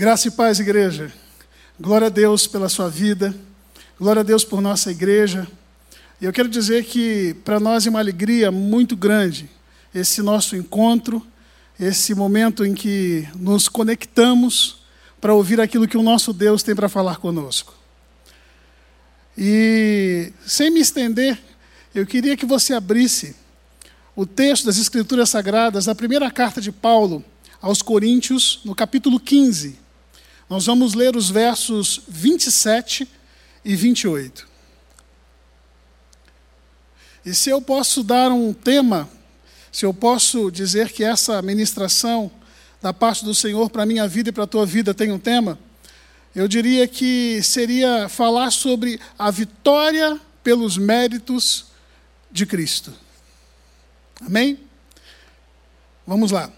Graça e paz, igreja. Glória a Deus pela sua vida. Glória a Deus por nossa igreja. E eu quero dizer que para nós é uma alegria muito grande esse nosso encontro, esse momento em que nos conectamos para ouvir aquilo que o nosso Deus tem para falar conosco. E sem me estender, eu queria que você abrisse o texto das Escrituras Sagradas, da primeira carta de Paulo aos Coríntios, no capítulo 15. Nós vamos ler os versos 27 e 28. E se eu posso dar um tema, se eu posso dizer que essa ministração da parte do Senhor para a minha vida e para a tua vida tem um tema, eu diria que seria falar sobre a vitória pelos méritos de Cristo. Amém? Vamos lá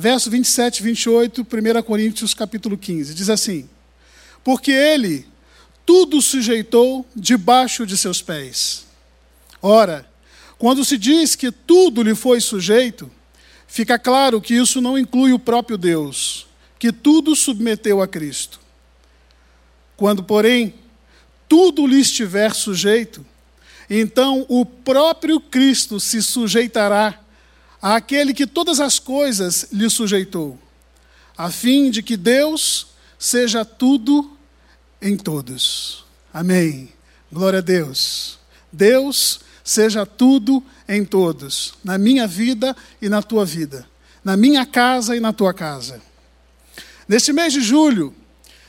verso 27 e 28, 1 Coríntios capítulo 15. Diz assim: Porque ele tudo sujeitou debaixo de seus pés. Ora, quando se diz que tudo lhe foi sujeito, fica claro que isso não inclui o próprio Deus, que tudo submeteu a Cristo. Quando, porém, tudo lhe estiver sujeito, então o próprio Cristo se sujeitará àquele que todas as coisas lhe sujeitou, a fim de que Deus seja tudo em todos. Amém. Glória a Deus. Deus seja tudo em todos, na minha vida e na tua vida, na minha casa e na tua casa. Neste mês de julho,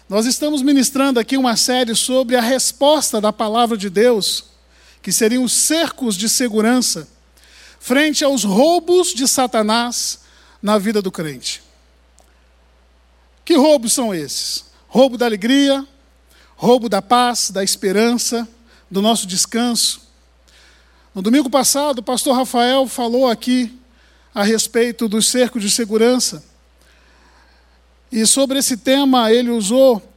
nós estamos ministrando aqui uma série sobre a resposta da palavra de Deus, que seriam os cercos de segurança frente aos roubos de Satanás na vida do crente. Que roubos são esses? Roubo da alegria, roubo da paz, da esperança, do nosso descanso. No domingo passado, o pastor Rafael falou aqui a respeito do cerco de segurança. E sobre esse tema, ele usou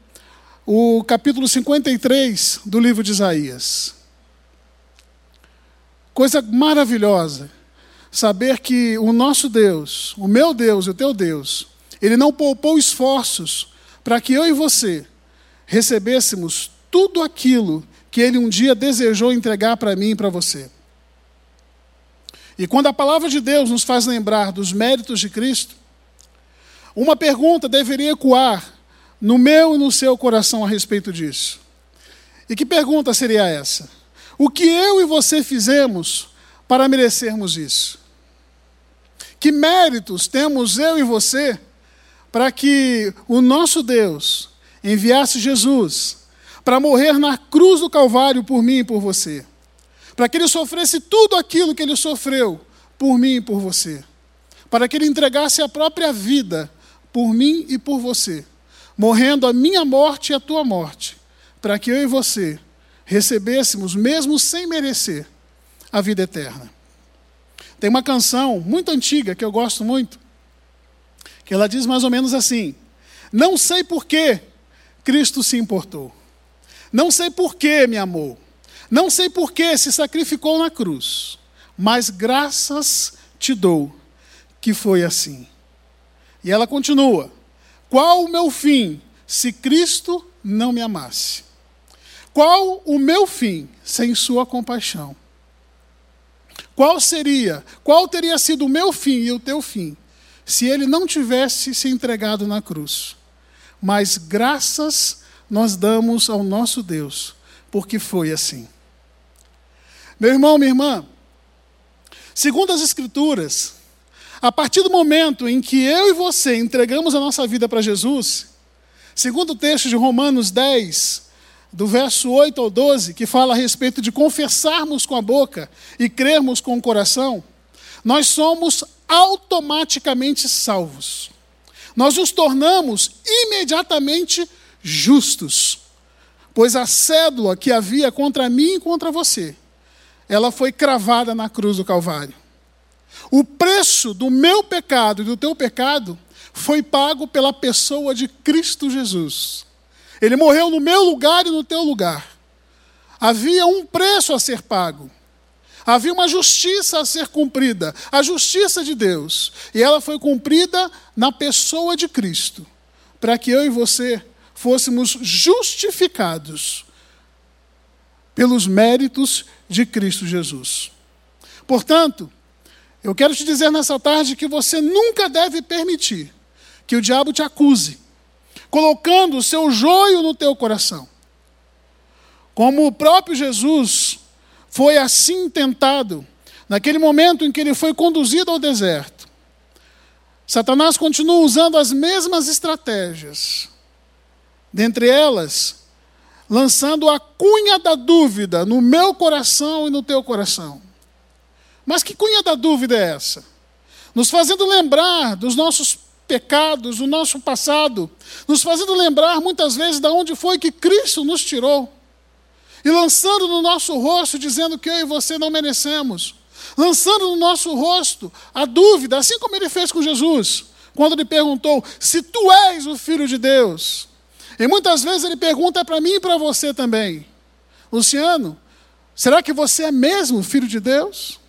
o capítulo 53 do livro de Isaías. Coisa maravilhosa saber que o nosso Deus, o meu Deus e o teu Deus, ele não poupou esforços para que eu e você recebêssemos tudo aquilo que ele um dia desejou entregar para mim e para você. E quando a palavra de Deus nos faz lembrar dos méritos de Cristo, uma pergunta deveria ecoar no meu e no seu coração a respeito disso. E que pergunta seria essa? O que eu e você fizemos para merecermos isso? Que méritos temos eu e você para que o nosso Deus enviasse Jesus para morrer na cruz do Calvário por mim e por você? Para que ele sofresse tudo aquilo que ele sofreu por mim e por você? Para que ele entregasse a própria vida por mim e por você, morrendo a minha morte e a tua morte, para que eu e você recebêssemos, mesmo sem merecer, a vida eterna. Tem uma canção muito antiga que eu gosto muito, que ela diz mais ou menos assim: Não sei por que Cristo se importou. Não sei por que me amou. Não sei por que se sacrificou na cruz. Mas graças te dou que foi assim. E ela continua: Qual o meu fim se Cristo não me amasse? Qual o meu fim sem Sua compaixão? Qual seria, qual teria sido o meu fim e o teu fim, se ele não tivesse se entregado na cruz? Mas graças nós damos ao nosso Deus, porque foi assim. Meu irmão, minha irmã, segundo as Escrituras, a partir do momento em que eu e você entregamos a nossa vida para Jesus, segundo o texto de Romanos 10, do verso 8 ao 12, que fala a respeito de confessarmos com a boca e crermos com o coração, nós somos automaticamente salvos. Nós nos tornamos imediatamente justos, pois a cédula que havia contra mim e contra você, ela foi cravada na cruz do Calvário. O preço do meu pecado e do teu pecado foi pago pela pessoa de Cristo Jesus. Ele morreu no meu lugar e no teu lugar. Havia um preço a ser pago. Havia uma justiça a ser cumprida, a justiça de Deus. E ela foi cumprida na pessoa de Cristo, para que eu e você fôssemos justificados pelos méritos de Cristo Jesus. Portanto, eu quero te dizer nessa tarde que você nunca deve permitir que o diabo te acuse, colocando o seu joio no teu coração. Como o próprio Jesus foi assim tentado, naquele momento em que ele foi conduzido ao deserto. Satanás continua usando as mesmas estratégias. Dentre elas, lançando a cunha da dúvida no meu coração e no teu coração. Mas que cunha da dúvida é essa? Nos fazendo lembrar dos nossos pecados, do nosso passado, nos fazendo lembrar muitas vezes de onde foi que Cristo nos tirou, e lançando no nosso rosto, dizendo que eu e você não merecemos, lançando no nosso rosto a dúvida, assim como ele fez com Jesus, quando ele perguntou: se tu és o filho de Deus. E muitas vezes ele pergunta para mim e para você também: Luciano, será que você é mesmo filho de Deus?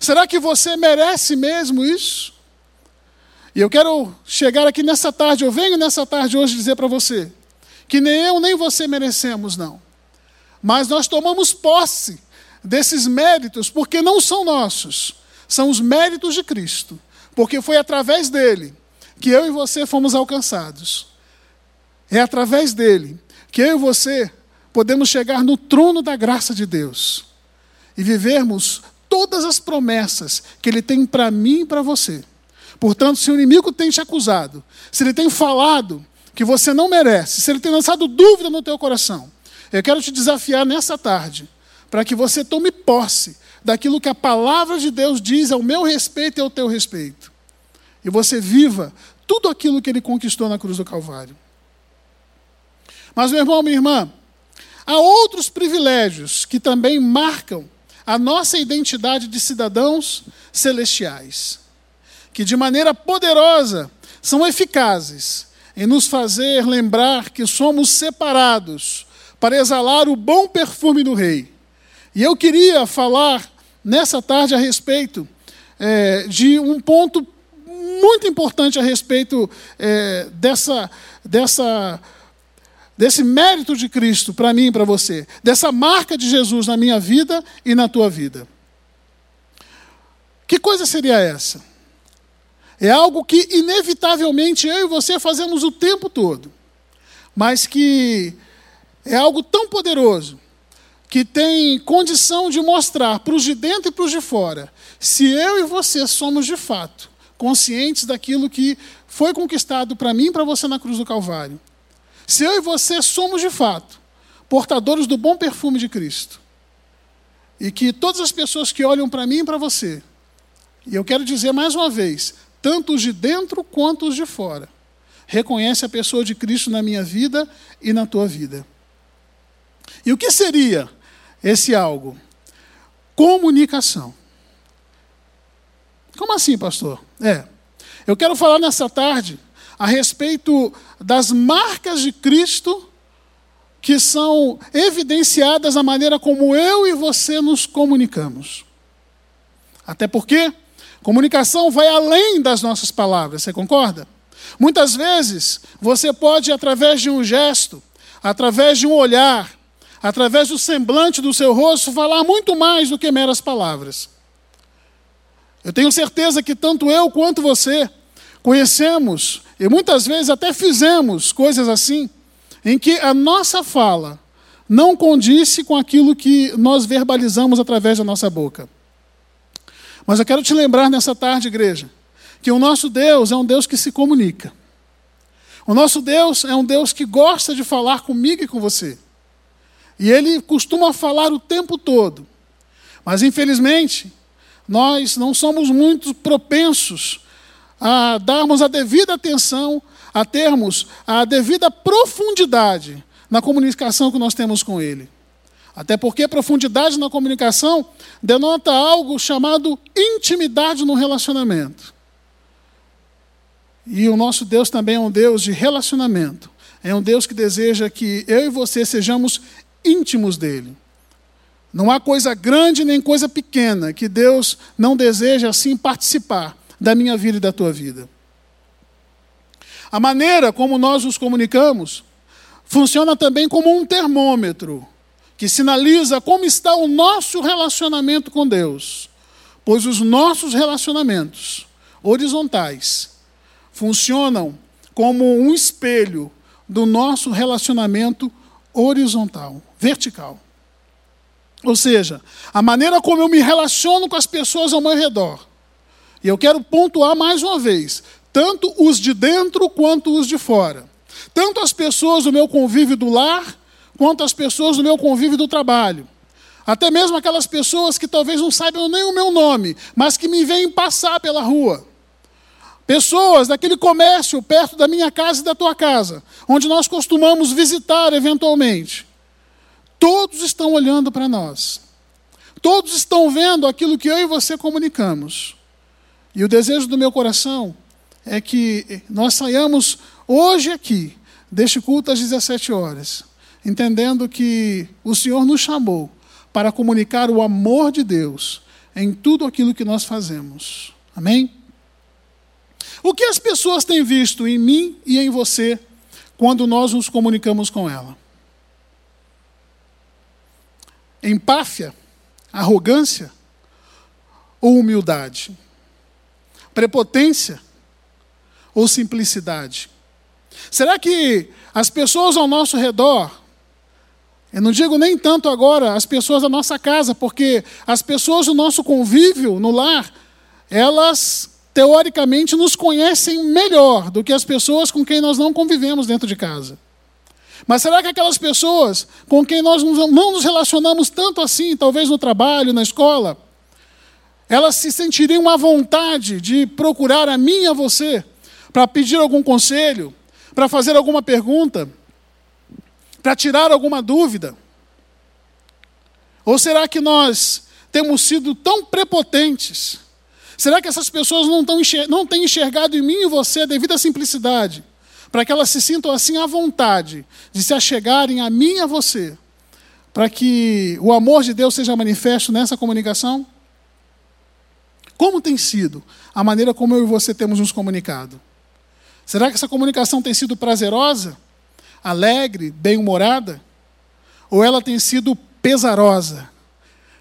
Será que você merece mesmo isso? E eu quero chegar aqui nessa tarde, eu venho nessa tarde hoje dizer para você que nem eu nem você merecemos, não. Mas nós tomamos posse desses méritos porque não são nossos, são os méritos de Cristo, porque foi através dele que eu e você fomos alcançados. É através dele que eu e você podemos chegar no trono da graça de Deus e vivermos todas as promessas que ele tem para mim e para você. Portanto, se o inimigo tem te acusado, se ele tem falado que você não merece, se ele tem lançado dúvida no teu coração, eu quero te desafiar nessa tarde para que você tome posse daquilo que a palavra de Deus diz ao meu respeito e ao teu respeito. E você viva tudo aquilo que ele conquistou na cruz do Calvário. Mas, meu irmão, minha irmã, há outros privilégios que também marcam a nossa identidade de cidadãos celestiais, que de maneira poderosa são eficazes em nos fazer lembrar que somos separados para exalar o bom perfume do Rei. E eu queria falar nessa tarde a respeito é, de um ponto muito importante a respeito é, dessa, dessa desse mérito de Cristo para mim e para você, dessa marca de Jesus na minha vida e na tua vida. Que coisa seria essa? É algo que inevitavelmente eu e você fazemos o tempo todo, mas que é algo tão poderoso que tem condição de mostrar para os de dentro e para os de fora se eu e você somos de fato conscientes daquilo que foi conquistado para mim e para você na cruz do Calvário. Se eu e você somos de fato portadores do bom perfume de Cristo, e que todas as pessoas que olham para mim e para você, e eu quero dizer mais uma vez, tanto os de dentro quanto os de fora, reconhece a pessoa de Cristo na minha vida e na tua vida. E o que seria esse algo? Comunicação. Como assim, pastor? É. Eu quero falar nessa tarde a respeito das marcas de Cristo que são evidenciadas na maneira como eu e você nos comunicamos. Até porque comunicação vai além das nossas palavras, você concorda? Muitas vezes você pode, através de um gesto, através de um olhar, através do semblante do seu rosto, falar muito mais do que meras palavras. Eu tenho certeza que tanto eu quanto você conhecemos e muitas vezes até fizemos coisas assim, em que a nossa fala não condisse com aquilo que nós verbalizamos através da nossa boca. Mas eu quero te lembrar nessa tarde, igreja, que o nosso Deus é um Deus que se comunica. O nosso Deus é um Deus que gosta de falar comigo e com você. E ele costuma falar o tempo todo. Mas infelizmente, nós não somos muito propensos a darmos a devida atenção, a termos a devida profundidade na comunicação que nós temos com Ele. Até porque profundidade na comunicação denota algo chamado intimidade no relacionamento. E o nosso Deus também é um Deus de relacionamento. É um Deus que deseja que eu e você sejamos íntimos dele. Não há coisa grande nem coisa pequena que Deus não deseja assim participar da minha vida e da tua vida. A maneira como nós nos comunicamos funciona também como um termômetro que sinaliza como está o nosso relacionamento com Deus. Pois os nossos relacionamentos horizontais funcionam como um espelho do nosso relacionamento horizontal, vertical. Ou seja, a maneira como eu me relaciono com as pessoas ao meu redor. E eu quero pontuar mais uma vez: tanto os de dentro quanto os de fora. Tanto as pessoas do meu convívio do lar, quanto as pessoas do meu convívio do trabalho. Até mesmo aquelas pessoas que talvez não saibam nem o meu nome, mas que me veem passar pela rua. Pessoas daquele comércio perto da minha casa e da tua casa, onde nós costumamos visitar eventualmente. Todos estão olhando para nós. Todos estão vendo aquilo que eu e você comunicamos. E o desejo do meu coração é que nós saiamos hoje aqui, deste culto às 17 horas, entendendo que o Senhor nos chamou para comunicar o amor de Deus em tudo aquilo que nós fazemos. Amém? O que as pessoas têm visto em mim e em você quando nós nos comunicamos com ela? Empáfia, arrogância ou humildade? Prepotência ou simplicidade? Será que as pessoas ao nosso redor, eu não digo nem tanto agora as pessoas da nossa casa, porque as pessoas do nosso convívio no lar, elas teoricamente, nos conhecem melhor do que as pessoas com quem nós não convivemos dentro de casa. Mas será que aquelas pessoas com quem nós não nos relacionamos tanto assim, talvez no trabalho, na escola, elas se sentiriam à vontade de procurar a mim e a você para pedir algum conselho, para fazer alguma pergunta, para tirar alguma dúvida? Ou será que nós temos sido tão prepotentes Será que essas pessoas não, tão não têm enxergado em mim e você a devida simplicidade? Para que elas se sintam assim à vontade de se achegarem a mim e a você? Para que o amor de Deus seja manifesto nessa comunicação? Como tem sido a maneira como eu e você temos nos comunicado? Será que essa comunicação tem sido prazerosa, alegre, bem-humorada? Ou ela tem sido pesarosa,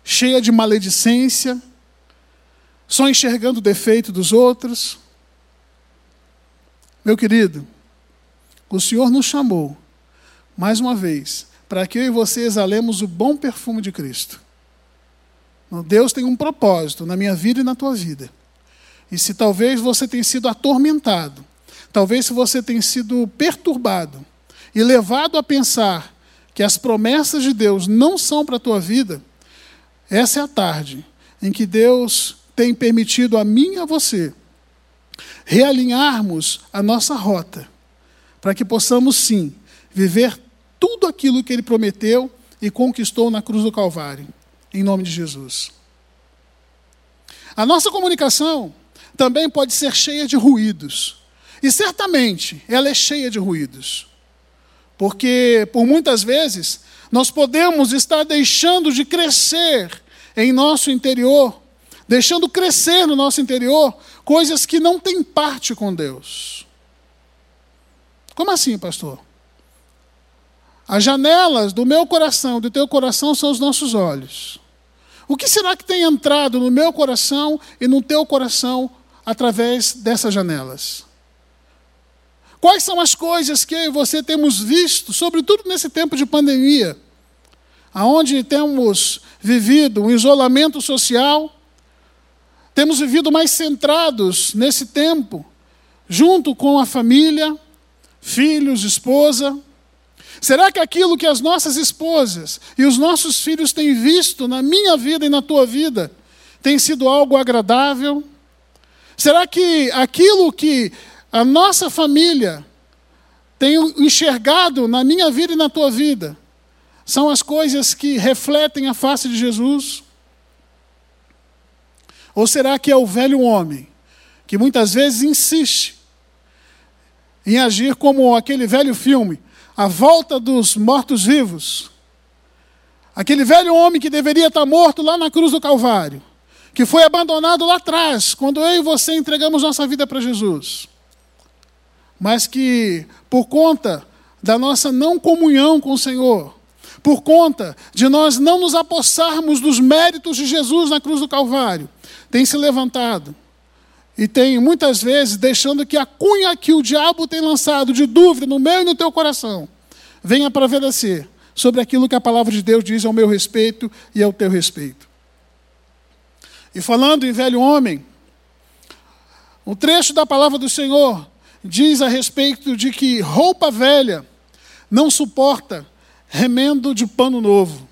cheia de maledicência, só enxergando o defeito dos outros. Meu querido, o Senhor nos chamou, mais uma vez, para que eu e você exalemos o bom perfume de Cristo. Deus tem um propósito na minha vida e na tua vida. E se talvez você tenha sido atormentado, talvez se você tenha sido perturbado e levado a pensar que as promessas de Deus não são para a tua vida, essa é a tarde em que Deus tem permitido a mim e a você realinharmos a nossa rota, para que possamos sim viver tudo aquilo que ele prometeu e conquistou na cruz do Calvário, em nome de Jesus. A nossa comunicação também pode ser cheia de ruídos, e certamente ela é cheia de ruídos, porque por muitas vezes nós podemos estar deixando de crescer em nosso interior deixando crescer no nosso interior coisas que não têm parte com Deus. Como assim, pastor? As janelas do meu coração, do teu coração, são os nossos olhos. O que será que tem entrado no meu coração e no teu coração através dessas janelas? Quais são as coisas que eu e você temos visto, sobretudo nesse tempo de pandemia, aonde temos vivido um isolamento social, temos vivido mais centrados nesse tempo, junto com a família, filhos, esposa. Será que aquilo que as nossas esposas e os nossos filhos têm visto na minha vida e na tua vida tem sido algo agradável? Será que aquilo que a nossa família tem enxergado na minha vida e na tua vida são as coisas que refletem a face de Jesus? Ou será que é o velho homem, que muitas vezes insiste em agir como aquele velho filme, A Volta dos Mortos-Vivos? Aquele velho homem que deveria estar morto lá na cruz do Calvário, que foi abandonado lá atrás, quando eu e você entregamos nossa vida para Jesus. Mas que por conta da nossa não comunhão com o Senhor, por conta de nós não nos apossarmos dos méritos de Jesus na cruz do Calvário, tem se levantado e tem muitas vezes deixando que a cunha que o diabo tem lançado de dúvida no meu e no teu coração venha prevalecer sobre aquilo que a palavra de Deus diz ao meu respeito e ao teu respeito. E falando em velho homem, um trecho da palavra do Senhor diz a respeito de que roupa velha não suporta remendo de pano novo.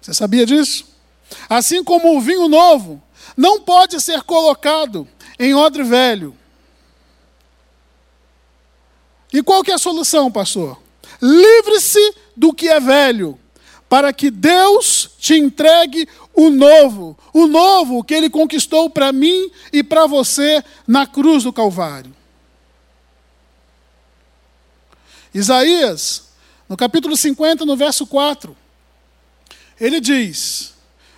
Você sabia disso? Assim como o vinho novo não pode ser colocado em odre velho. E qual que é a solução, pastor? Livre-se do que é velho, para que Deus te entregue o novo, o novo que ele conquistou para mim e para você na cruz do Calvário. Isaías, no capítulo 50, no verso 4, ele diz: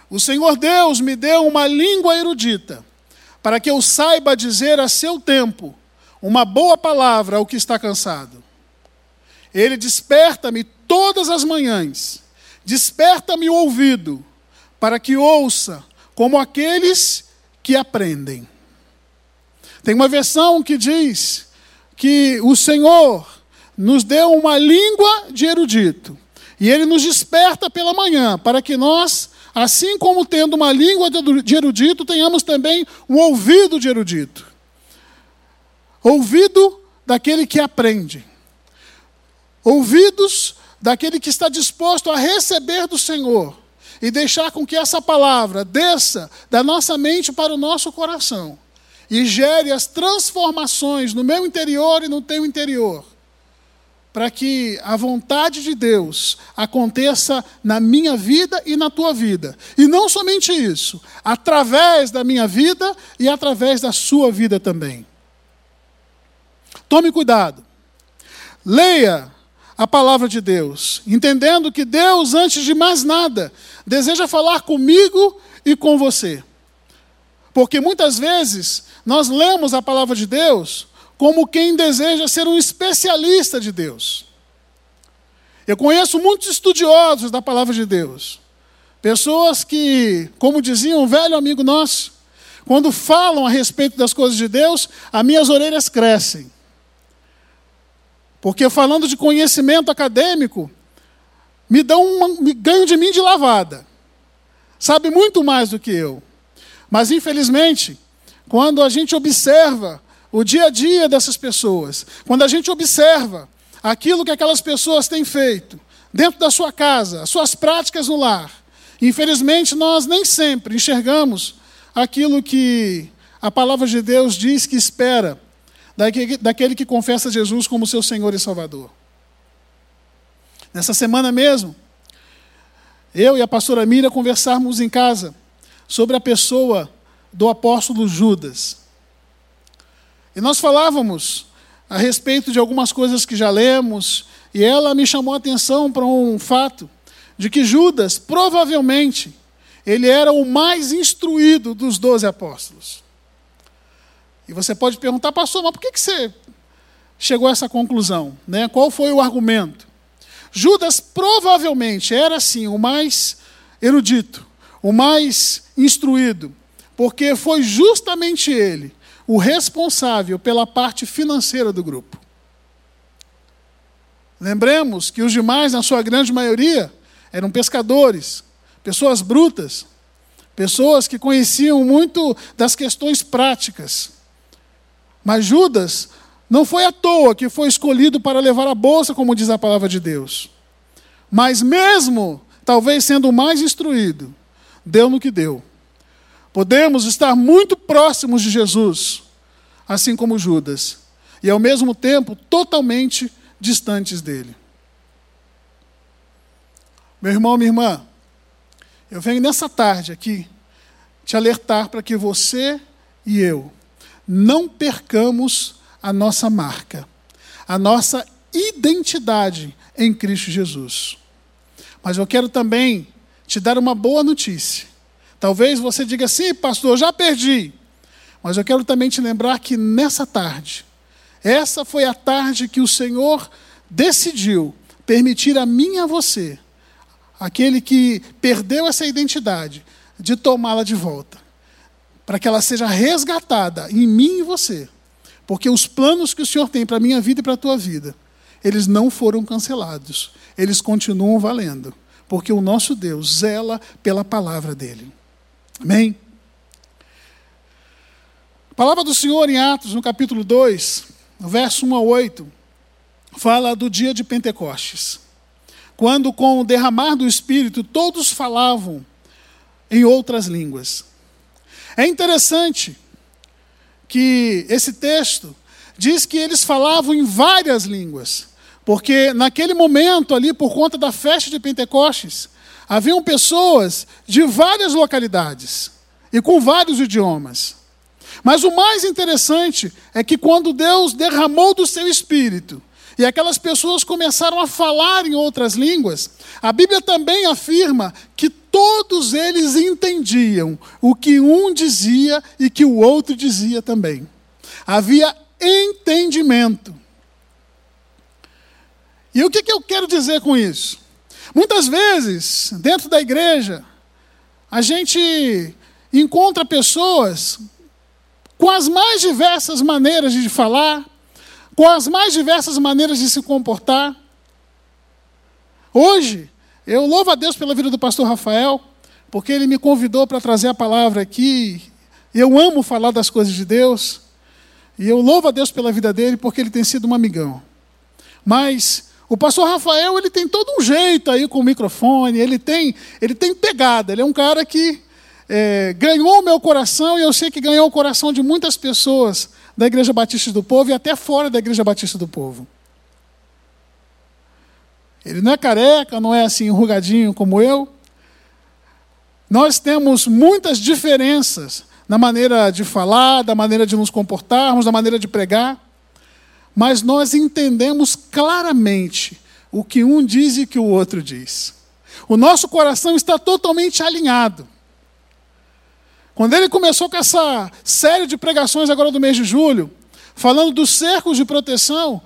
O Senhor Deus me deu uma língua erudita, para que eu saiba dizer a seu tempo uma boa palavra ao que está cansado. Ele desperta-me todas as manhãs, desperta-me o ouvido, para que ouça como aqueles que aprendem. Tem uma versão que diz que o Senhor nos deu uma língua de erudito. E ele nos desperta pela manhã, para que nós, assim como tendo uma língua de erudito, tenhamos também um ouvido de erudito. Ouvido daquele que aprende. Ouvidos daquele que está disposto a receber do Senhor e deixar com que essa palavra desça da nossa mente para o nosso coração e gere as transformações no meu interior e no teu interior para que a vontade de Deus aconteça na minha vida e na tua vida. E não somente isso, através da minha vida e através da sua vida também. Tome cuidado. Leia a palavra de Deus, entendendo que Deus, antes de mais nada, deseja falar comigo e com você. Porque muitas vezes nós lemos a palavra de Deus como quem deseja ser um especialista de Deus. Eu conheço muitos estudiosos da palavra de Deus. Pessoas que, como dizia um velho amigo nosso, quando falam a respeito das coisas de Deus, as minhas orelhas crescem. Porque falando de conhecimento acadêmico, me dão uma, me ganho de mim de lavada. Sabe muito mais do que eu. Mas infelizmente, quando a gente observa o dia a dia dessas pessoas, quando a gente observa aquilo que aquelas pessoas têm feito dentro da sua casa, as suas práticas no lar, infelizmente nós nem sempre enxergamos aquilo que a palavra de Deus diz que espera daquele que confessa Jesus como seu Senhor e Salvador. Nessa semana mesmo, eu e a pastora Mira conversarmos em casa sobre a pessoa do apóstolo Judas. E nós falávamos a respeito de algumas coisas que já lemos, e ela me chamou a atenção para um fato de que Judas, provavelmente, ele era o mais instruído dos doze apóstolos. E você pode perguntar, pastor, mas por que você chegou a essa conclusão? Né? Qual foi o argumento? Judas provavelmente era, sim, o mais erudito, o mais instruído, porque foi justamente ele o responsável pela parte financeira do grupo. Lembremos que os demais, na sua grande maioria, eram pescadores, pessoas brutas, pessoas que conheciam muito das questões práticas. Mas Judas não foi à toa que foi escolhido para levar a bolsa, como diz a palavra de Deus. Mas mesmo, talvez sendo mais instruído, deu no que deu. Podemos estar muito próximos de Jesus, assim como Judas, e ao mesmo tempo totalmente distantes dele. Meu irmão, minha irmã, eu venho nessa tarde aqui te alertar para que você e eu não percamos a nossa marca, a nossa identidade em Cristo Jesus. Mas eu quero também te dar uma boa notícia. Talvez você diga assim, pastor, já perdi. Mas eu quero também te lembrar que nessa tarde, essa foi a tarde que o Senhor decidiu permitir a mim e a você, aquele que perdeu essa identidade, de tomá-la de volta, para que ela seja resgatada em mim e você. Porque os planos que o Senhor tem para a minha vida e para a tua vida, eles não foram cancelados, eles continuam valendo, porque o nosso Deus zela pela palavra dele. Amém? A palavra do Senhor em Atos, no capítulo 2, verso 1 a 8, fala do dia de Pentecostes. Quando, com o derramar do Espírito, todos falavam em outras línguas. É interessante que esse texto diz que eles falavam em várias línguas, porque naquele momento ali, por conta da festa de Pentecostes, haviam pessoas de várias localidades e com vários idiomas. Mas o mais interessante é que quando Deus derramou do seu espírito e aquelas pessoas começaram a falar em outras línguas, a Bíblia também afirma que todos eles entendiam o que um dizia e que o outro dizia também. Havia entendimento. E o que, que eu quero dizer com isso? Muitas vezes, dentro da igreja, a gente encontra pessoas com as mais diversas maneiras de falar, com as mais diversas maneiras de se comportar. Hoje, eu louvo a Deus pela vida do pastor Rafael, porque ele me convidou para trazer a palavra aqui. Eu amo falar das coisas de Deus. E eu louvo a Deus pela vida dele, porque ele tem sido um amigão. Mas o pastor Rafael, ele tem todo um jeito aí com o microfone, ele tem, ele tem pegada, ele é um cara que é, ganhou o meu coração e eu sei que ganhou o coração de muitas pessoas da Igreja Batista do Povo e até fora da Igreja Batista do Povo. Ele não é careca, não é assim enrugadinho como eu. Nós temos muitas diferenças na maneira de falar, da maneira de nos comportarmos, da maneira de pregar mas nós entendemos claramente o que um diz e o que o outro diz. O nosso coração está totalmente alinhado. Quando ele começou com essa série de pregações agora do mês de julho, falando dos cercos de proteção,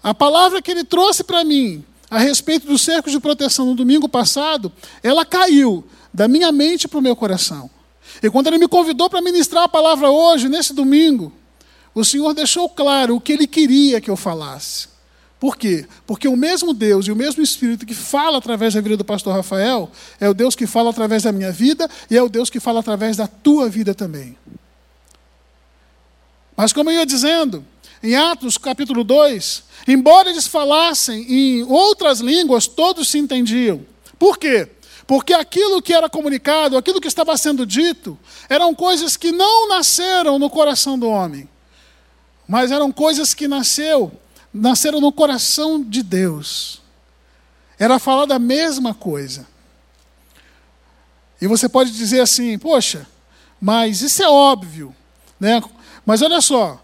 a palavra que ele trouxe para mim a respeito dos cercos de proteção no domingo passado, ela caiu da minha mente para o meu coração. E quando ele me convidou para ministrar a palavra hoje, nesse domingo, o Senhor deixou claro o que ele queria que eu falasse. Por quê? Porque o mesmo Deus e o mesmo Espírito que fala através da vida do pastor Rafael é o Deus que fala através da minha vida e é o Deus que fala através da tua vida também. Mas, como eu ia dizendo, em Atos capítulo 2, embora eles falassem em outras línguas, todos se entendiam. Por quê? Porque aquilo que era comunicado, aquilo que estava sendo dito, eram coisas que não nasceram no coração do homem mas eram coisas que nasceu, nasceram no coração de Deus. Era falar da mesma coisa. E você pode dizer assim, poxa, mas isso é óbvio, né? Mas olha só,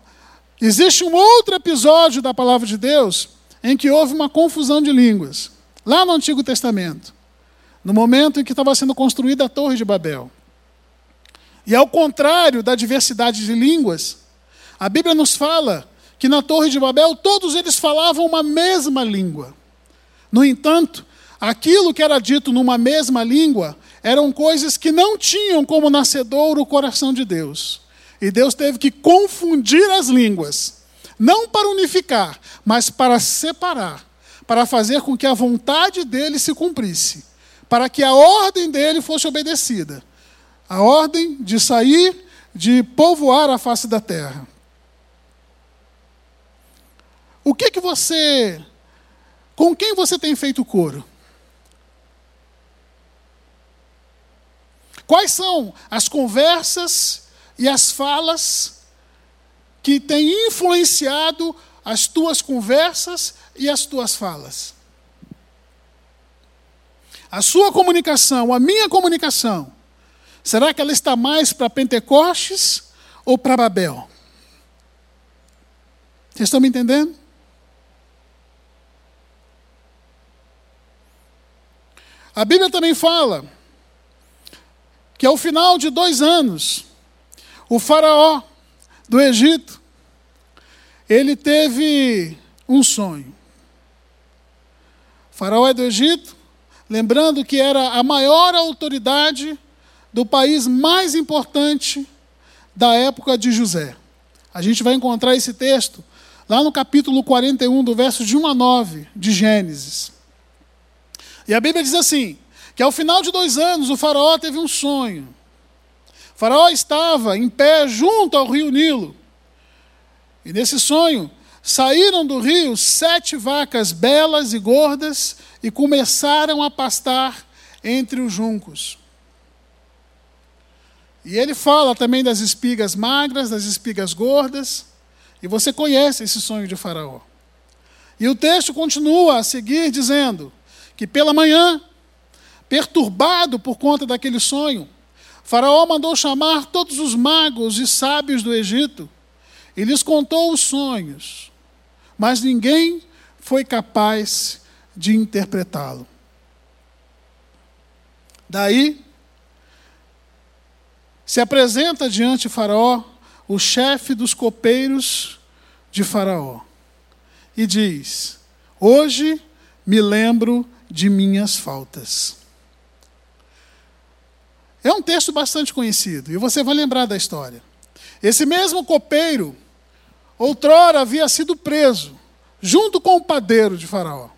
existe um outro episódio da palavra de Deus em que houve uma confusão de línguas, lá no Antigo Testamento, no momento em que estava sendo construída a Torre de Babel. E ao contrário da diversidade de línguas, a Bíblia nos fala que na Torre de Babel todos eles falavam uma mesma língua. No entanto, aquilo que era dito numa mesma língua eram coisas que não tinham como nascedor o coração de Deus. E Deus teve que confundir as línguas, não para unificar, mas para separar, para fazer com que a vontade dele se cumprisse, para que a ordem dele fosse obedecida. A ordem de sair, de povoar a face da terra. O que que você com quem você tem feito coro? Quais são as conversas e as falas que têm influenciado as tuas conversas e as tuas falas? A sua comunicação, a minha comunicação, será que ela está mais para Pentecostes ou para Babel? Vocês estão me entendendo? A Bíblia também fala que ao final de dois anos, o Faraó do Egito, ele teve um sonho. O faraó é do Egito, lembrando que era a maior autoridade do país mais importante da época de José. A gente vai encontrar esse texto lá no capítulo 41, do verso de 1 a 9 de Gênesis. E a Bíblia diz assim: que ao final de dois anos o faraó teve um sonho. O faraó estava em pé junto ao rio Nilo. E nesse sonho, saíram do rio sete vacas belas e gordas e começaram a pastar entre os juncos. E ele fala também das espigas magras, das espigas gordas, e você conhece esse sonho de Faraó. E o texto continua a seguir dizendo que pela manhã, perturbado por conta daquele sonho, Faraó mandou chamar todos os magos e sábios do Egito e lhes contou os sonhos, mas ninguém foi capaz de interpretá-lo. Daí, se apresenta diante de Faraó o chefe dos copeiros de Faraó e diz: Hoje me lembro de minhas faltas. É um texto bastante conhecido e você vai lembrar da história. Esse mesmo copeiro, outrora havia sido preso, junto com o padeiro de Faraó.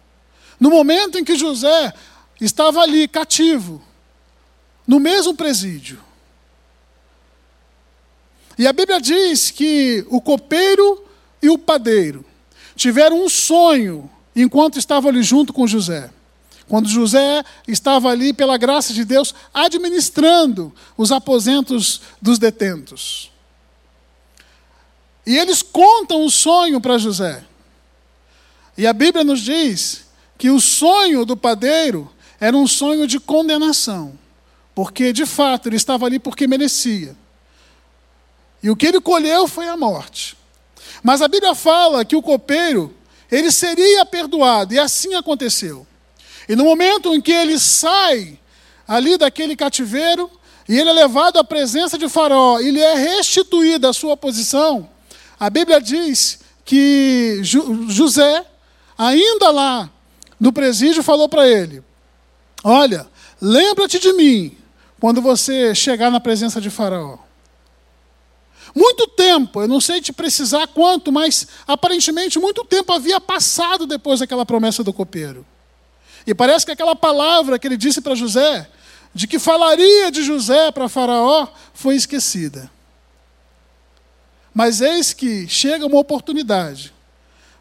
No momento em que José estava ali, cativo, no mesmo presídio. E a Bíblia diz que o copeiro e o padeiro tiveram um sonho enquanto estavam ali junto com José. Quando José estava ali, pela graça de Deus, administrando os aposentos dos detentos. E eles contam o sonho para José. E a Bíblia nos diz que o sonho do padeiro era um sonho de condenação, porque de fato ele estava ali porque merecia. E o que ele colheu foi a morte. Mas a Bíblia fala que o copeiro, ele seria perdoado, e assim aconteceu. E no momento em que ele sai ali daquele cativeiro, e ele é levado à presença de Faraó, e lhe é restituída a sua posição, a Bíblia diz que José, ainda lá no presídio, falou para ele: Olha, lembra-te de mim quando você chegar na presença de Faraó. Muito tempo, eu não sei te precisar quanto, mas aparentemente muito tempo havia passado depois daquela promessa do copeiro. E parece que aquela palavra que ele disse para José, de que falaria de José para Faraó, foi esquecida. Mas eis que chega uma oportunidade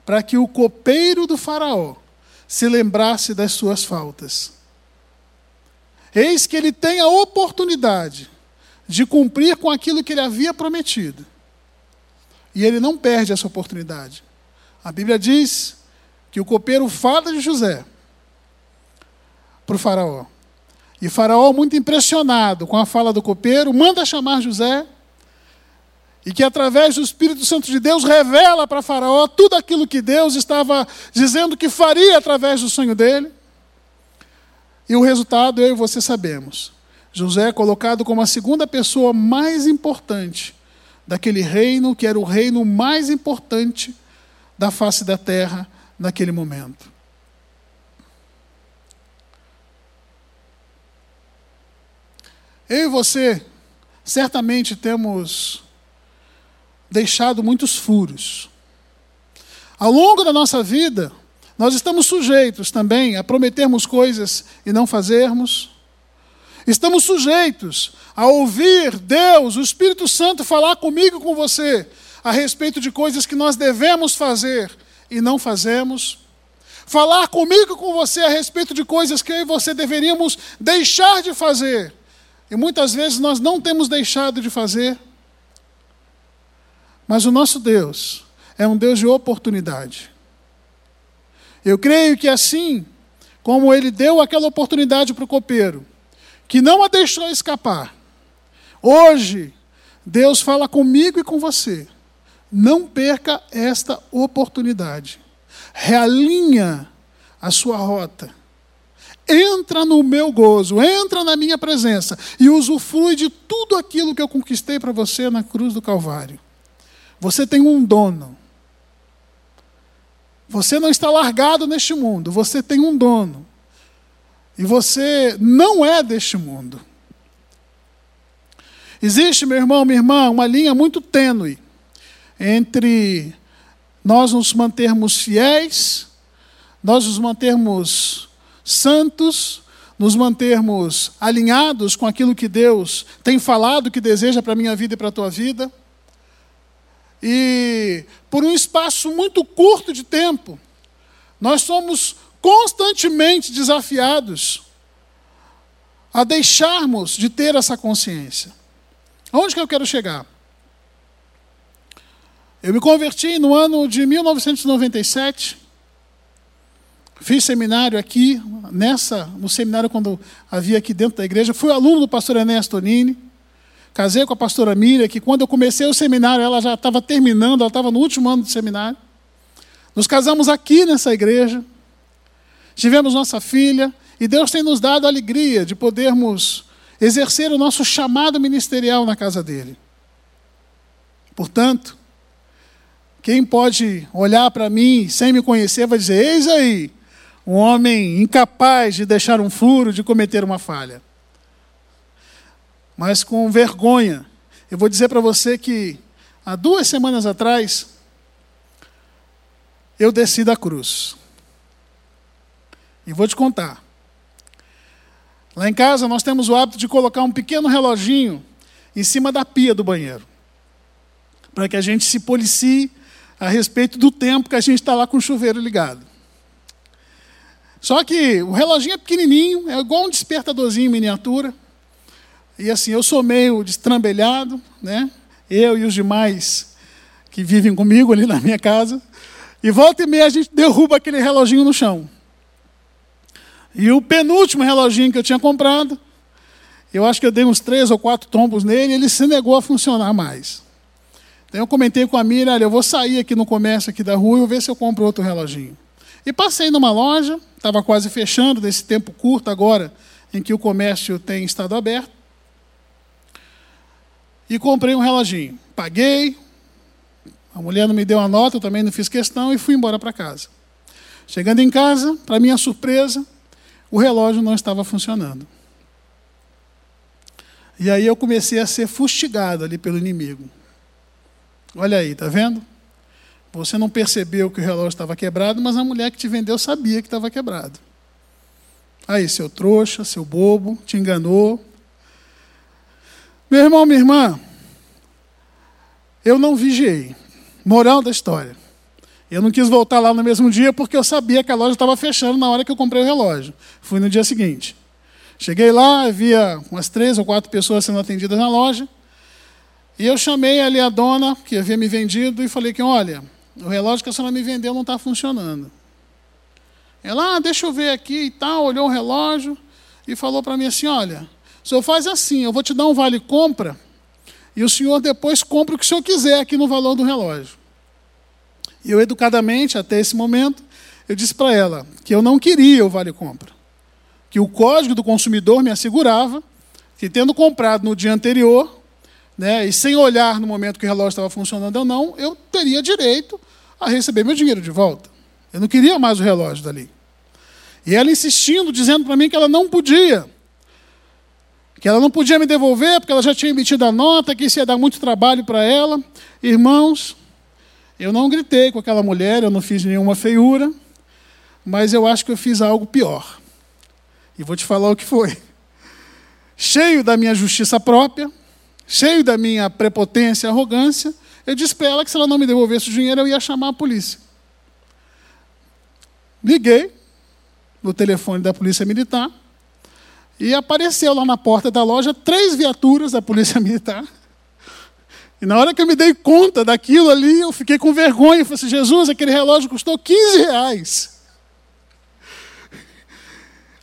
para que o copeiro do Faraó se lembrasse das suas faltas. Eis que ele tem a oportunidade de cumprir com aquilo que ele havia prometido. E ele não perde essa oportunidade. A Bíblia diz que o copeiro fala de José para o Faraó. E Faraó, muito impressionado com a fala do copeiro, manda chamar José. E que através do Espírito Santo de Deus revela para Faraó tudo aquilo que Deus estava dizendo que faria através do sonho dele. E o resultado eu e você sabemos. José é colocado como a segunda pessoa mais importante daquele reino, que era o reino mais importante da face da terra naquele momento. Eu e você certamente temos deixado muitos furos. Ao longo da nossa vida, nós estamos sujeitos também a prometermos coisas e não fazermos. Estamos sujeitos a ouvir Deus, o Espírito Santo, falar comigo com você a respeito de coisas que nós devemos fazer e não fazemos. Falar comigo com você a respeito de coisas que eu e você deveríamos deixar de fazer e muitas vezes nós não temos deixado de fazer. Mas o nosso Deus é um Deus de oportunidade. Eu creio que assim como ele deu aquela oportunidade para o copeiro, que não a deixou escapar, hoje Deus fala comigo e com você. Não perca esta oportunidade. Realinha a sua rota entra no meu gozo, entra na minha presença e usufrui de tudo aquilo que eu conquistei para você na cruz do Calvário. Você tem um dono. Você não está largado neste mundo, você tem um dono. E você não é deste mundo. Existe, meu irmão, minha irmã, uma linha muito tênue entre nós nos mantermos fiéis, nós nos mantermos santos, nos mantermos alinhados com aquilo que Deus tem falado que deseja para a minha vida e para a tua vida. E por um espaço muito curto de tempo, nós somos constantemente desafiados a deixarmos de ter essa consciência. Onde que eu quero chegar? Eu me converti no ano de 1997. Fiz seminário aqui, nessa, no seminário quando havia aqui dentro da igreja. Fui aluno do pastor Ernesto Nini. Casei com a pastora Miriam, que quando eu comecei o seminário, ela já estava terminando, ela estava no último ano de seminário. Nos casamos aqui nessa igreja. Tivemos nossa filha. E Deus tem nos dado a alegria de podermos exercer o nosso chamado ministerial na casa dele. Portanto, quem pode olhar para mim sem me conhecer vai dizer: Eis aí, um homem incapaz de deixar um furo, de cometer uma falha mas com vergonha. Eu vou dizer para você que há duas semanas atrás eu desci da cruz. E vou te contar. Lá em casa nós temos o hábito de colocar um pequeno reloginho em cima da pia do banheiro. Para que a gente se policie a respeito do tempo que a gente está lá com o chuveiro ligado. Só que o reloginho é pequenininho, é igual um despertadorzinho em miniatura. E assim, eu sou meio destrambelhado, né? Eu e os demais que vivem comigo ali na minha casa. E volta e meia a gente derruba aquele reloginho no chão. E o penúltimo reloginho que eu tinha comprado, eu acho que eu dei uns três ou quatro tombos nele ele se negou a funcionar mais. Então eu comentei com a Miriam, olha, eu vou sair aqui no comércio aqui da rua e vou ver se eu compro outro reloginho. E passei numa loja, estava quase fechando, nesse tempo curto agora, em que o comércio tem estado aberto e comprei um reloginho. Paguei, a mulher não me deu a nota, eu também não fiz questão e fui embora para casa. Chegando em casa, para minha surpresa, o relógio não estava funcionando. E aí eu comecei a ser fustigado ali pelo inimigo. Olha aí, tá vendo? Você não percebeu que o relógio estava quebrado, mas a mulher que te vendeu sabia que estava quebrado. Aí, seu trouxa, seu bobo, te enganou, meu irmão, minha irmã, eu não vigiei. Moral da história. Eu não quis voltar lá no mesmo dia porque eu sabia que a loja estava fechando na hora que eu comprei o relógio. Fui no dia seguinte. Cheguei lá, havia umas três ou quatro pessoas sendo atendidas na loja. E eu chamei ali a dona que havia me vendido e falei que, olha, o relógio que a senhora me vendeu não está funcionando. Ela, ah, deixa eu ver aqui e tal, olhou o relógio e falou para mim assim, olha, o senhor faz assim: eu vou te dar um vale-compra e o senhor depois compra o que o senhor quiser aqui no valor do relógio. E eu, educadamente, até esse momento, eu disse para ela que eu não queria o vale-compra. Que o código do consumidor me assegurava que, tendo comprado no dia anterior, né, e sem olhar no momento que o relógio estava funcionando ou não, eu teria direito a receber meu dinheiro de volta. Eu não queria mais o relógio dali. E ela insistindo, dizendo para mim que ela não podia que ela não podia me devolver porque ela já tinha emitido a nota, que isso ia dar muito trabalho para ela. Irmãos, eu não gritei com aquela mulher, eu não fiz nenhuma feiura, mas eu acho que eu fiz algo pior. E vou te falar o que foi. Cheio da minha justiça própria, cheio da minha prepotência e arrogância, eu disse para ela que se ela não me devolvesse o dinheiro, eu ia chamar a polícia. Liguei no telefone da polícia militar e apareceu lá na porta da loja três viaturas da Polícia Militar. E na hora que eu me dei conta daquilo ali, eu fiquei com vergonha. Eu falei assim, Jesus, aquele relógio custou 15 reais.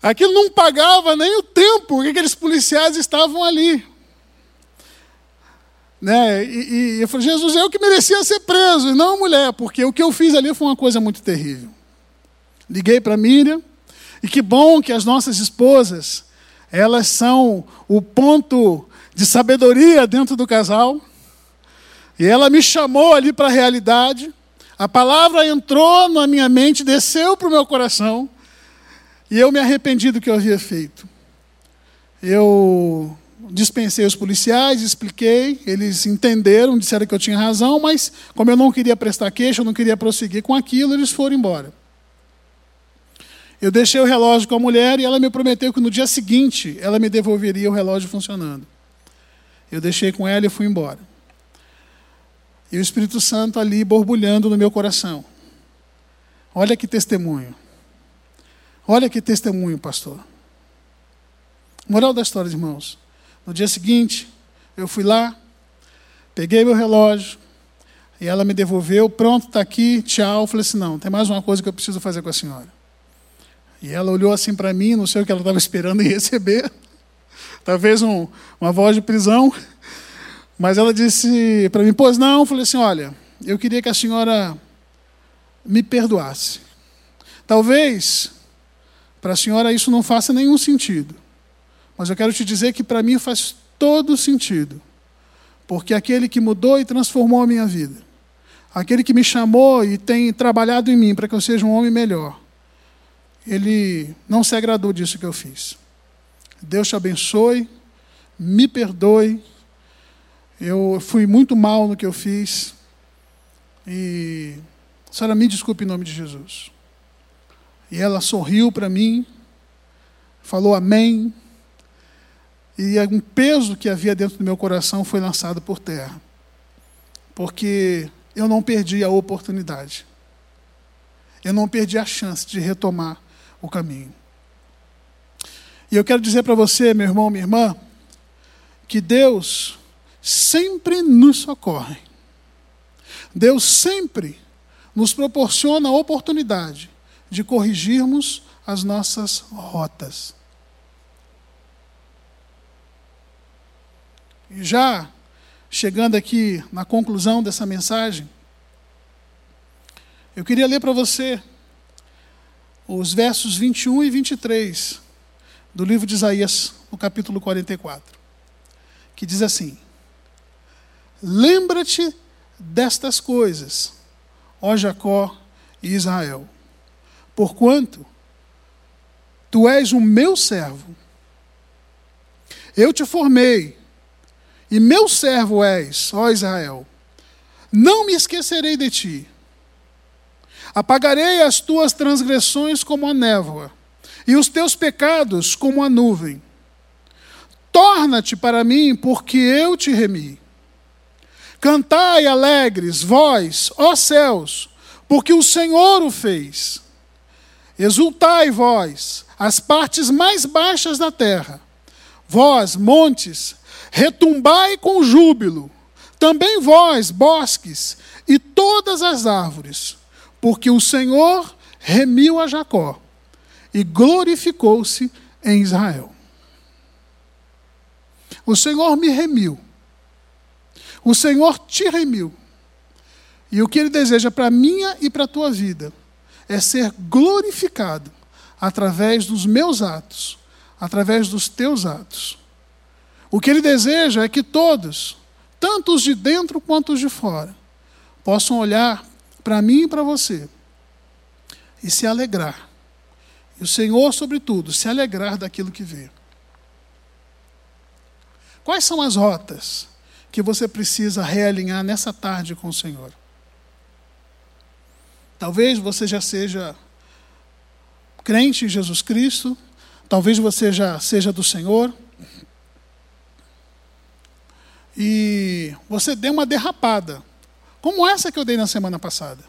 Aquilo não pagava nem o tempo que aqueles policiais estavam ali. Né? E, e eu falei, Jesus, eu que merecia ser preso, e não a mulher, porque o que eu fiz ali foi uma coisa muito terrível. Liguei para Miriam, e que bom que as nossas esposas elas são o ponto de sabedoria dentro do casal. E ela me chamou ali para a realidade. A palavra entrou na minha mente, desceu para o meu coração. E eu me arrependi do que eu havia feito. Eu dispensei os policiais, expliquei, eles entenderam, disseram que eu tinha razão, mas como eu não queria prestar queixa, eu não queria prosseguir com aquilo, eles foram embora. Eu deixei o relógio com a mulher e ela me prometeu que no dia seguinte ela me devolveria o relógio funcionando. Eu deixei com ela e fui embora. E o Espírito Santo ali borbulhando no meu coração. Olha que testemunho. Olha que testemunho, pastor. Moral da história, irmãos. No dia seguinte, eu fui lá, peguei meu relógio, e ela me devolveu, pronto, está aqui, tchau. Eu falei assim: não, tem mais uma coisa que eu preciso fazer com a senhora. E ela olhou assim para mim, não sei o que ela estava esperando em receber, talvez um, uma voz de prisão, mas ela disse para mim: pois não. Eu falei assim: olha, eu queria que a senhora me perdoasse. Talvez para a senhora isso não faça nenhum sentido. Mas eu quero te dizer que para mim faz todo sentido. Porque aquele que mudou e transformou a minha vida, aquele que me chamou e tem trabalhado em mim para que eu seja um homem melhor, ele não se agradou disso que eu fiz. Deus te abençoe, me perdoe. Eu fui muito mal no que eu fiz. E senhora me desculpe em nome de Jesus. E ela sorriu para mim, falou amém, e um peso que havia dentro do meu coração foi lançado por terra. Porque eu não perdi a oportunidade. Eu não perdi a chance de retomar o caminho. E eu quero dizer para você, meu irmão, minha irmã, que Deus sempre nos socorre. Deus sempre nos proporciona a oportunidade de corrigirmos as nossas rotas. E já chegando aqui na conclusão dessa mensagem, eu queria ler para você os versos 21 e 23 do livro de Isaías, no capítulo 44, que diz assim: Lembra-te destas coisas, ó Jacó e Israel, porquanto tu és o meu servo. Eu te formei e meu servo és, ó Israel. Não me esquecerei de ti. Apagarei as tuas transgressões como a névoa, e os teus pecados como a nuvem. Torna-te para mim, porque eu te remi. Cantai alegres, vós, ó céus, porque o Senhor o fez. Exultai, vós, as partes mais baixas da terra. Vós, montes, retumbai com júbilo, também vós, bosques, e todas as árvores, porque o Senhor remiu a Jacó e glorificou-se em Israel. O Senhor me remiu. O Senhor te remiu. E o que Ele deseja para a minha e para a tua vida é ser glorificado através dos meus atos, através dos teus atos. O que ele deseja é que todos, tanto os de dentro quanto os de fora, possam olhar para mim e para você e se alegrar. E o Senhor, sobretudo, se alegrar daquilo que vê. Quais são as rotas que você precisa realinhar nessa tarde com o Senhor? Talvez você já seja crente em Jesus Cristo, talvez você já seja do Senhor, e você deu uma derrapada, como essa que eu dei na semana passada.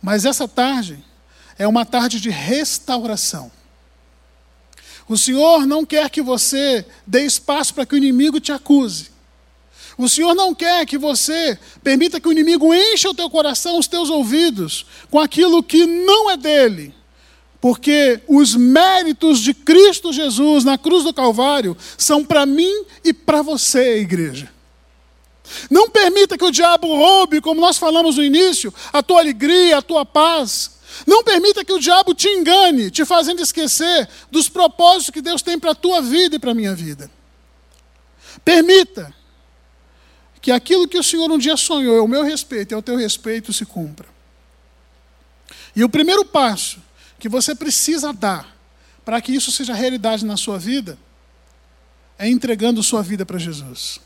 Mas essa tarde é uma tarde de restauração. O Senhor não quer que você dê espaço para que o inimigo te acuse. O Senhor não quer que você permita que o inimigo encha o teu coração, os teus ouvidos, com aquilo que não é dele. Porque os méritos de Cristo Jesus na cruz do Calvário são para mim e para você, igreja. Não permita que o diabo roube, como nós falamos no início, a tua alegria, a tua paz. Não permita que o diabo te engane, te fazendo esquecer dos propósitos que Deus tem para a tua vida e para a minha vida. Permita que aquilo que o Senhor um dia sonhou, é o meu respeito, é o teu respeito, se cumpra. E o primeiro passo que você precisa dar para que isso seja realidade na sua vida é entregando sua vida para Jesus.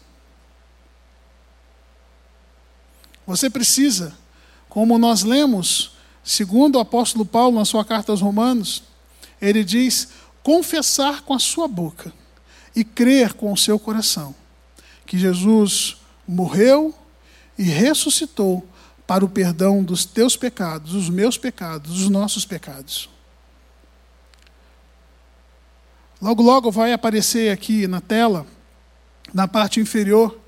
Você precisa, como nós lemos, segundo o apóstolo Paulo na sua carta aos Romanos, ele diz: confessar com a sua boca e crer com o seu coração que Jesus morreu e ressuscitou para o perdão dos teus pecados, dos meus pecados, dos nossos pecados. Logo, logo vai aparecer aqui na tela, na parte inferior,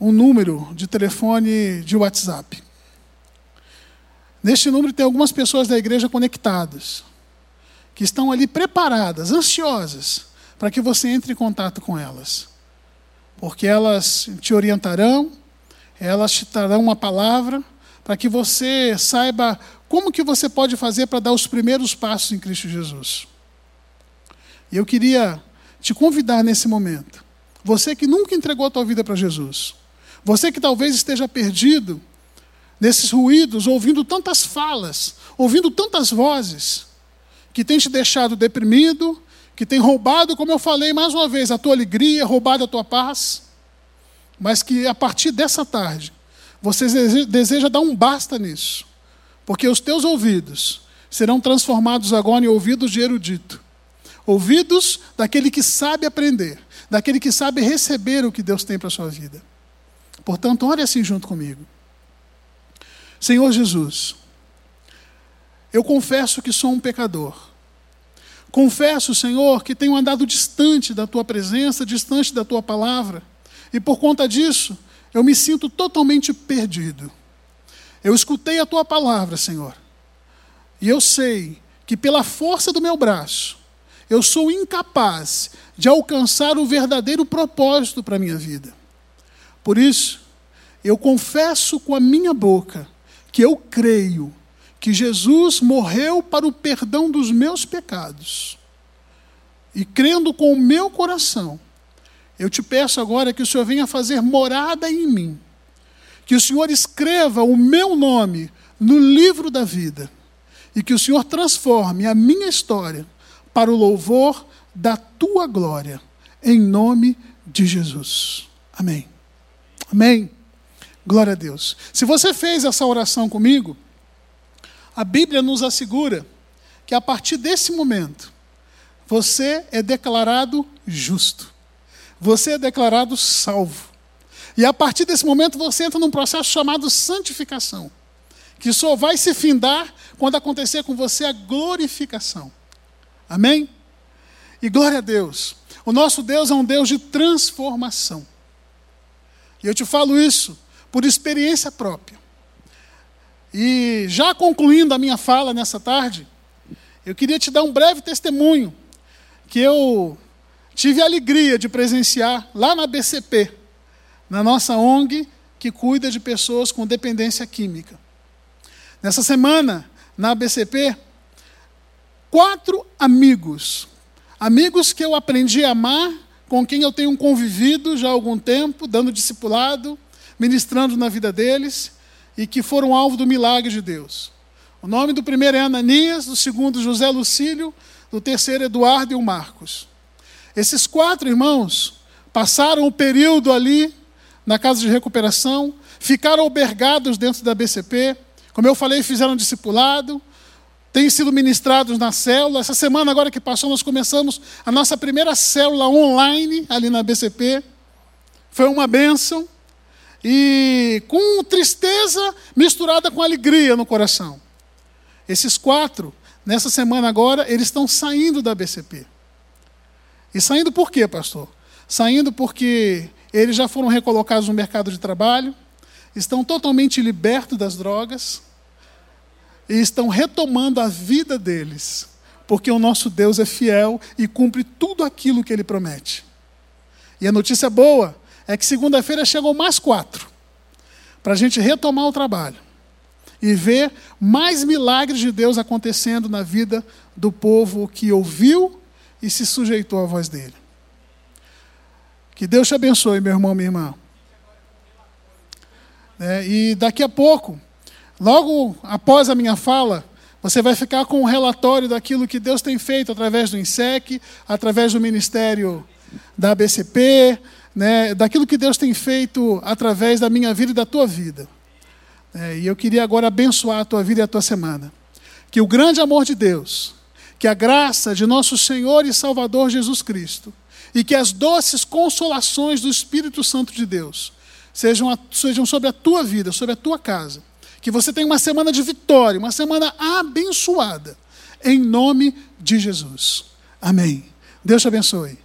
um número de telefone de WhatsApp. Neste número tem algumas pessoas da igreja conectadas, que estão ali preparadas, ansiosas, para que você entre em contato com elas. Porque elas te orientarão, elas te darão uma palavra, para que você saiba como que você pode fazer para dar os primeiros passos em Cristo Jesus. E eu queria te convidar nesse momento, você que nunca entregou a tua vida para Jesus, você que talvez esteja perdido nesses ruídos, ouvindo tantas falas, ouvindo tantas vozes, que tem te deixado deprimido, que tem roubado, como eu falei mais uma vez, a tua alegria, roubado a tua paz, mas que a partir dessa tarde, você deseja dar um basta nisso, porque os teus ouvidos serão transformados agora em ouvidos de erudito Ouvidos daquele que sabe aprender, daquele que sabe receber o que Deus tem para a sua vida. Portanto, ore assim junto comigo. Senhor Jesus, eu confesso que sou um pecador. Confesso, Senhor, que tenho andado distante da tua presença, distante da tua palavra, e por conta disso, eu me sinto totalmente perdido. Eu escutei a tua palavra, Senhor, e eu sei que pela força do meu braço, eu sou incapaz de alcançar o verdadeiro propósito para a minha vida. Por isso, eu confesso com a minha boca que eu creio que Jesus morreu para o perdão dos meus pecados. E crendo com o meu coração, eu te peço agora que o Senhor venha fazer morada em mim. Que o Senhor escreva o meu nome no livro da vida. E que o Senhor transforme a minha história para o louvor da tua glória, em nome de Jesus. Amém. Amém. Glória a Deus. Se você fez essa oração comigo, a Bíblia nos assegura que a partir desse momento, você é declarado justo. Você é declarado salvo. E a partir desse momento você entra num processo chamado santificação, que só vai se findar quando acontecer com você a glorificação. Amém? E glória a Deus. O nosso Deus é um Deus de transformação. E eu te falo isso por experiência própria. E já concluindo a minha fala nessa tarde, eu queria te dar um breve testemunho que eu tive a alegria de presenciar lá na BCP, na nossa ONG que cuida de pessoas com dependência química. Nessa semana, na BCP, quatro amigos. Amigos que eu aprendi a amar, com quem eu tenho convivido já há algum tempo, dando discipulado, ministrando na vida deles, e que foram alvo do milagre de Deus. O nome do primeiro é Ananias, do segundo José Lucílio, do terceiro Eduardo e o Marcos. Esses quatro irmãos passaram o período ali na casa de recuperação, ficaram albergados dentro da BCP, como eu falei, fizeram discipulado, têm sido ministrados na célula. Essa semana, agora que passou, nós começamos a nossa primeira célula online ali na BCP. Foi uma bênção. E com tristeza misturada com alegria no coração. Esses quatro, nessa semana agora, eles estão saindo da BCP. E saindo por quê, pastor? Saindo porque eles já foram recolocados no mercado de trabalho, estão totalmente libertos das drogas e estão retomando a vida deles, porque o nosso Deus é fiel e cumpre tudo aquilo que ele promete. E a notícia boa é que segunda-feira chegam mais quatro, para a gente retomar o trabalho e ver mais milagres de Deus acontecendo na vida do povo que ouviu e se sujeitou à voz dele. Que Deus te abençoe, meu irmão, minha irmã. Né? E daqui a pouco, logo após a minha fala, você vai ficar com um relatório daquilo que Deus tem feito através do INSEC, através do ministério da ABCP, né, daquilo que Deus tem feito através da minha vida e da tua vida. É, e eu queria agora abençoar a tua vida e a tua semana. Que o grande amor de Deus, que a graça de nosso Senhor e Salvador Jesus Cristo, e que as doces consolações do Espírito Santo de Deus sejam, a, sejam sobre a tua vida, sobre a tua casa que você tenha uma semana de vitória, uma semana abençoada. Em nome de Jesus. Amém. Deus te abençoe.